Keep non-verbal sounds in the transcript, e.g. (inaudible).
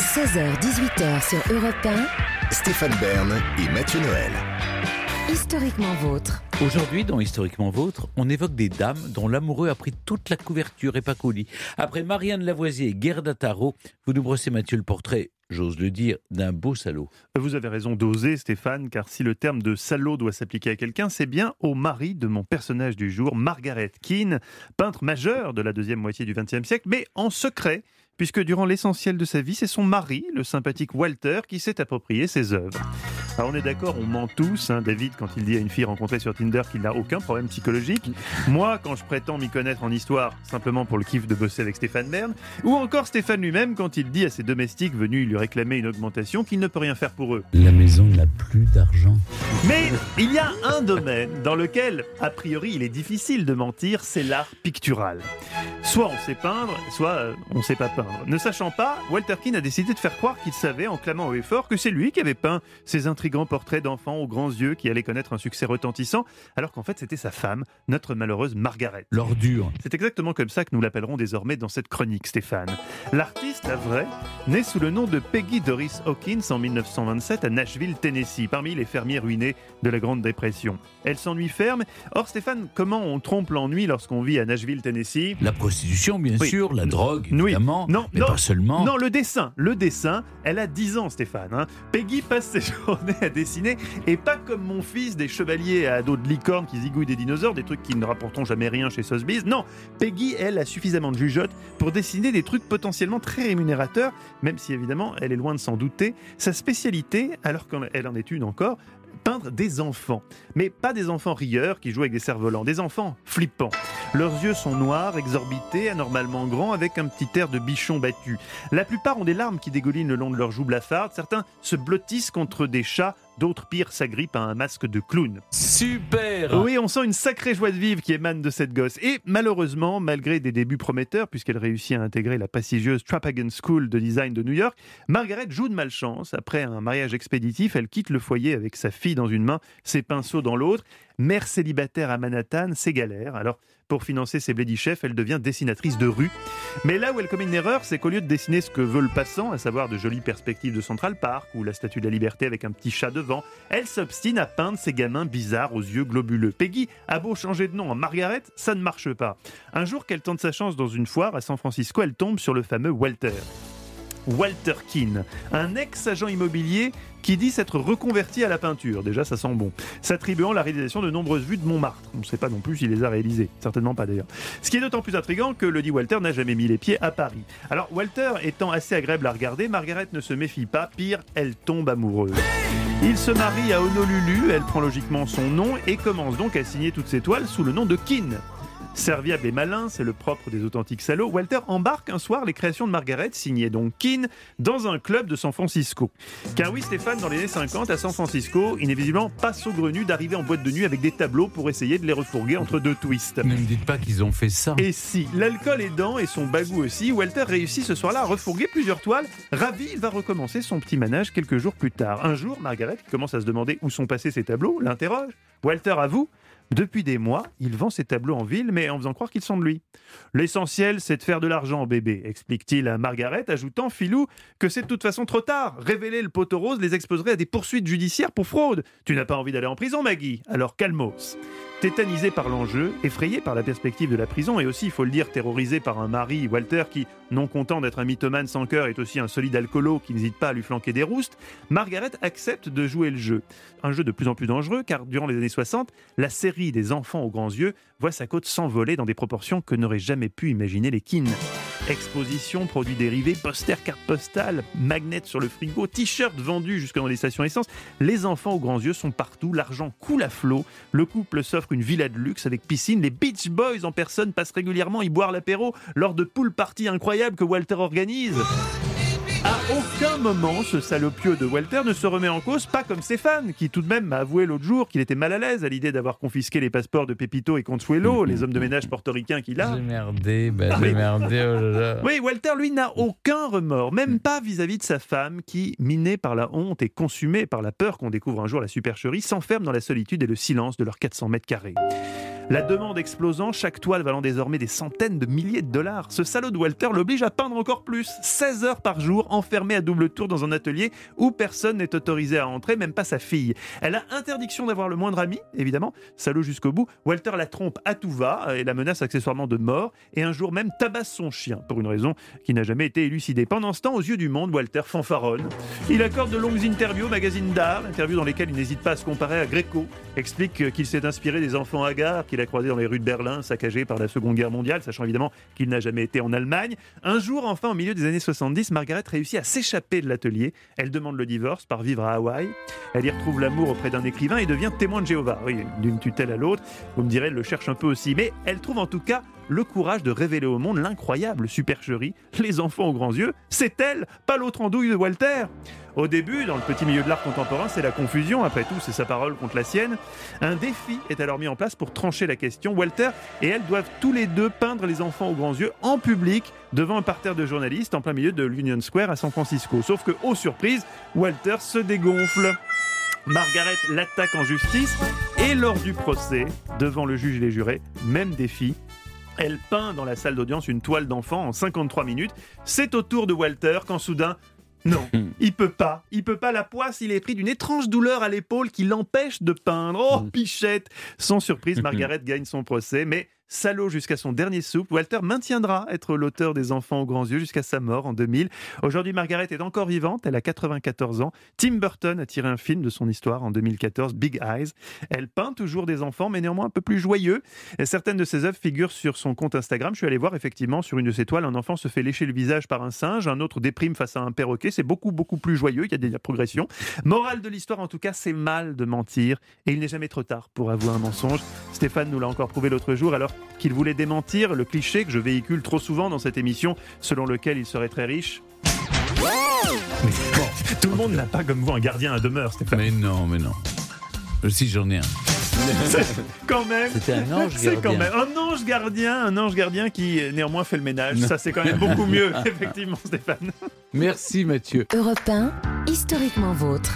16h-18h sur Europe 1. Stéphane Bern et Mathieu Noël. Historiquement vôtre. Aujourd'hui, dans Historiquement Vôtre, on évoque des dames dont l'amoureux a pris toute la couverture et pas coulis. Après Marianne Lavoisier et Gerda Taro, vous nous brossez, Mathieu, le portrait, j'ose le dire, d'un beau salaud. Vous avez raison d'oser, Stéphane, car si le terme de salaud doit s'appliquer à quelqu'un, c'est bien au mari de mon personnage du jour, Margaret Keane, peintre majeure de la deuxième moitié du XXe siècle, mais en secret, puisque durant l'essentiel de sa vie, c'est son mari, le sympathique Walter, qui s'est approprié ses œuvres. Alors on est d'accord, on ment tous, hein, David, quand il dit à une fille rencontrée sur Tinder qu'il n'a aucun problème psychologique. (laughs) Moi, quand je prétends m'y connaître en histoire, simplement pour le kiff de bosser avec Stéphane Bern. Ou encore Stéphane lui-même quand il dit à ses domestiques venus lui réclamer une augmentation qu'il ne peut rien faire pour eux. La maison n'a plus d'argent. Mais il y a un domaine dans lequel, a priori, il est difficile de mentir, c'est l'art pictural. Soit on sait peindre, soit euh, on ne sait pas peindre. Ne sachant pas, Walter Keane a décidé de faire croire qu'il savait, en clamant haut et fort, que c'est lui qui avait peint ces intrigants portraits d'enfants aux grands yeux qui allaient connaître un succès retentissant, alors qu'en fait c'était sa femme, notre malheureuse Margaret. L'ordure. C'est exactement comme ça que nous l'appellerons désormais dans cette chronique, Stéphane. L'artiste, la vraie, naît sous le nom de Peggy Doris Hawkins en 1927 à Nashville, Tennessee, parmi les fermiers ruinés de la Grande Dépression. Elle s'ennuie ferme. Or, Stéphane, comment on trompe l'ennui lorsqu'on vit à Nashville, Tennessee? La prostitution, bien Oui. sûr, la drogue, Oui. évidemment, Non, mais non, pas seulement. Non, le dessin, le dessin, elle a 10 ans Stéphane. hein. Peggy passe ses (laughs) journées à dessiner et pas comme mon fils des chevaliers à dos de licorne qui zigouillent des dinosaures, des trucs qui ne rapporteront jamais rien chez Sotheby's. Non, Peggy, elle, a suffisamment de jugeote pour dessiner des trucs potentiellement très rémunérateurs, même si évidemment elle est loin de s'en douter. Sa spécialité, alors qu'elle en est une encore, peindre des enfants. Mais pas des enfants rieurs qui jouent avec des cerfs-volants, des enfants flippants. Leurs yeux sont noirs, exorbités, anormalement grands, avec un petit air de bichon battu. La plupart ont des larmes qui dégoulinent le long de leurs joues blafardes, certains se blottissent contre des chats, d'autres pires s'agrippent à un masque de clown. Super Oui, on sent une sacrée joie de vivre qui émane de cette gosse. Et malheureusement, malgré des débuts prometteurs, puisqu'elle réussit à intégrer la prestigieuse Trapagan School de design de New York, Margaret joue de malchance. Après un mariage expéditif, elle quitte le foyer avec sa fille dans une main, ses pinceaux dans l'autre. Mère célibataire à Manhattan, c'est galère. Alors, pour financer ses chefs, elle devient dessinatrice de rue. Mais là où elle commet une erreur, c'est qu'au lieu de dessiner ce que veut le passant, à savoir de jolies perspectives de Central Park ou la statue de la liberté avec un petit chat devant, elle s'obstine à peindre ces gamins bizarres aux yeux globuleux. Peggy a beau changer de nom en Margaret, ça ne marche pas. Un jour qu'elle tente sa chance dans une foire à San Francisco, elle tombe sur le fameux Walter. Walter Keane, un ex-agent immobilier qui dit s'être reconverti à la peinture. Déjà, ça sent bon. S'attribuant la réalisation de nombreuses vues de Montmartre. On ne sait pas non plus s'il les a réalisées. Certainement pas d'ailleurs. Ce qui est d'autant plus intriguant que le dit Walter n'a jamais mis les pieds à Paris. Alors, Walter étant assez agréable à regarder, Margaret ne se méfie pas. Pire, elle tombe amoureuse. Il se marie à Honolulu, elle prend logiquement son nom et commence donc à signer toutes ses toiles sous le nom de Keane. Serviable et malin, c'est le propre des authentiques salauds, Walter embarque un soir les créations de Margaret, signées donc Keane, dans un club de San Francisco. Car oui, Stéphane, dans les années 50, à San Francisco, il n'est visiblement pas saugrenu d'arriver en boîte de nuit avec des tableaux pour essayer de les refourguer entre deux twists. Ne me dites pas qu'ils ont fait ça. Et si, l'alcool aidant et son bagou aussi, Walter réussit ce soir-là à refourguer plusieurs toiles. Ravi, il va recommencer son petit manège quelques jours plus tard. Un jour, Margaret, qui commence à se demander où sont passés ses tableaux, l'interroge. Walter avoue depuis des mois, il vend ses tableaux en ville, mais en faisant croire qu'ils sont de lui. L'essentiel, c'est de faire de l'argent, bébé, explique-t-il à Margaret, ajoutant, filou, que c'est de toute façon trop tard. Révéler le poteau rose les exposerait à des poursuites judiciaires pour fraude. Tu n'as pas envie d'aller en prison, Maggie Alors calmos. Tétanisé par l'enjeu, effrayé par la perspective de la prison et aussi, il faut le dire, terrorisé par un mari, Walter, qui, non content d'être un mythomane sans cœur, est aussi un solide alcoolo qui n'hésite pas à lui flanquer des roustes, Margaret accepte de jouer le jeu. Un jeu de plus en plus dangereux car durant les années 60, la série des enfants aux grands yeux voit sa côte s'envoler dans des proportions que n'auraient jamais pu imaginer les Keane. Exposition, produits dérivés, posters, cartes postales, magnets sur le frigo, t-shirts vendus jusque dans les stations essence. Les enfants aux grands yeux sont partout, l'argent coule à flot. Le couple s'offre une villa de luxe avec piscine. Les Beach Boys en personne passent régulièrement y boire l'apéro lors de pool parties incroyables que Walter organise. Aucun moment, ce salopieux de Walter ne se remet en cause, pas comme Stéphane, qui tout de même m'a avoué l'autre jour qu'il était mal à l'aise à l'idée d'avoir confisqué les passeports de Pepito et Consuelo, (laughs) les hommes de ménage portoricains qu'il a. J'ai merdé, Ah, j'ai merdé, oh là là. Oui, Walter, lui, n'a aucun remords, même pas vis-à-vis de sa femme qui, minée par la honte et consumée par la peur qu'on découvre un jour la supercherie, s'enferme dans la solitude et le silence de leurs 400 mètres carrés. La demande explosant, chaque toile valant désormais des centaines de milliers de dollars. Ce salaud de Walter l'oblige à peindre encore plus. 16 heures par jour, enfermé à double tour dans un atelier où personne n'est autorisé à entrer, même pas sa fille. Elle a interdiction d'avoir le moindre ami, évidemment, salaud jusqu'au bout. Walter la trompe à tout va et la menace accessoirement de mort, et un jour même tabasse son chien, pour une raison qui n'a jamais été élucidée. Pendant ce temps, aux yeux du monde, Walter fanfaronne. Il accorde de longues interviews au magazine d'art, interviews dans lesquelles il n'hésite pas à se comparer à Gréco, explique qu'il s'est inspiré des enfants hagards qu'il a croisés dans les rues de Berlin, saccagés par la Seconde Guerre mondiale, sachant évidemment qu'il n'a jamais été en Allemagne. Un jour, enfin, au milieu des années 70, Margaret réussit à s'échapper de l'atelier. Elle demande le divorce par vivre à Hawaï. Elle y retrouve l'amour auprès d'un écrivain et devient témoin de Jéhovah. Oui, d'une tutelle à l'autre. Vous me direz, elle le cherche un peu aussi. Mais elle trouve en tout cas le courage de révéler au monde l'incroyable supercherie. Les enfants aux grands yeux, c'est elle, pas l'autre andouille de Walter. Au début, dans le petit milieu de l'art contemporain, c'est la confusion, après tout, c'est sa parole contre la sienne. Un défi est alors mis en place pour trancher la question. Walter et elle doivent tous les deux peindre les enfants aux grands yeux en public devant un parterre de journalistes en plein milieu de l'Union Square à San Francisco. Sauf que, aux surprises, Walter se dégonfle. Margaret l'attaque en justice et lors du procès, devant le juge et les jurés, même défi, elle peint dans la salle d'audience une toile d'enfant en 53 minutes. C'est au tour de Walter quand soudain, non, (laughs) il peut pas. Il peut pas. La poisse, il est pris d'une étrange douleur à l'épaule qui l'empêche de peindre. Oh, Mm. pichette Sans surprise, (laughs) Margaret gagne son procès, mais salaud jusqu'à son dernier souffle, Walter maintiendra être l'auteur des enfants aux grands yeux jusqu'à sa mort en 2000. Aujourd'hui, Margaret est encore vivante, elle a 94 ans. Tim Burton a tiré un film de son histoire en 2014, Big Eyes. Elle peint toujours des enfants, mais néanmoins un peu plus joyeux. Certaines de ses œuvres figurent sur son compte Instagram. Je suis allé voir effectivement sur une de ses toiles, un enfant se fait lécher le visage par un singe, un autre déprime face à un perroquet. C'est beaucoup, beaucoup plus joyeux, il y a des progressions. Morale de l'histoire, en tout cas, c'est mal de mentir et il n'est jamais trop tard pour avouer un mensonge. Stéphane nous l'a encore prouvé l'autre jour alors qu'il voulait démentir le cliché que je véhicule trop souvent dans cette émission selon lequel il serait très riche. Mais bon, tout le monde n'a pas comme vous un gardien à demeure, Stéphane. Mais non, mais non. Si j'en ai un. Quand même. C'était un ange C'est quand gardien. même un ange gardien, un ange gardien qui néanmoins fait le ménage. Ça c'est quand même beaucoup (laughs) mieux, effectivement, Stéphane. Merci Mathieu. Europe 1, historiquement vôtre.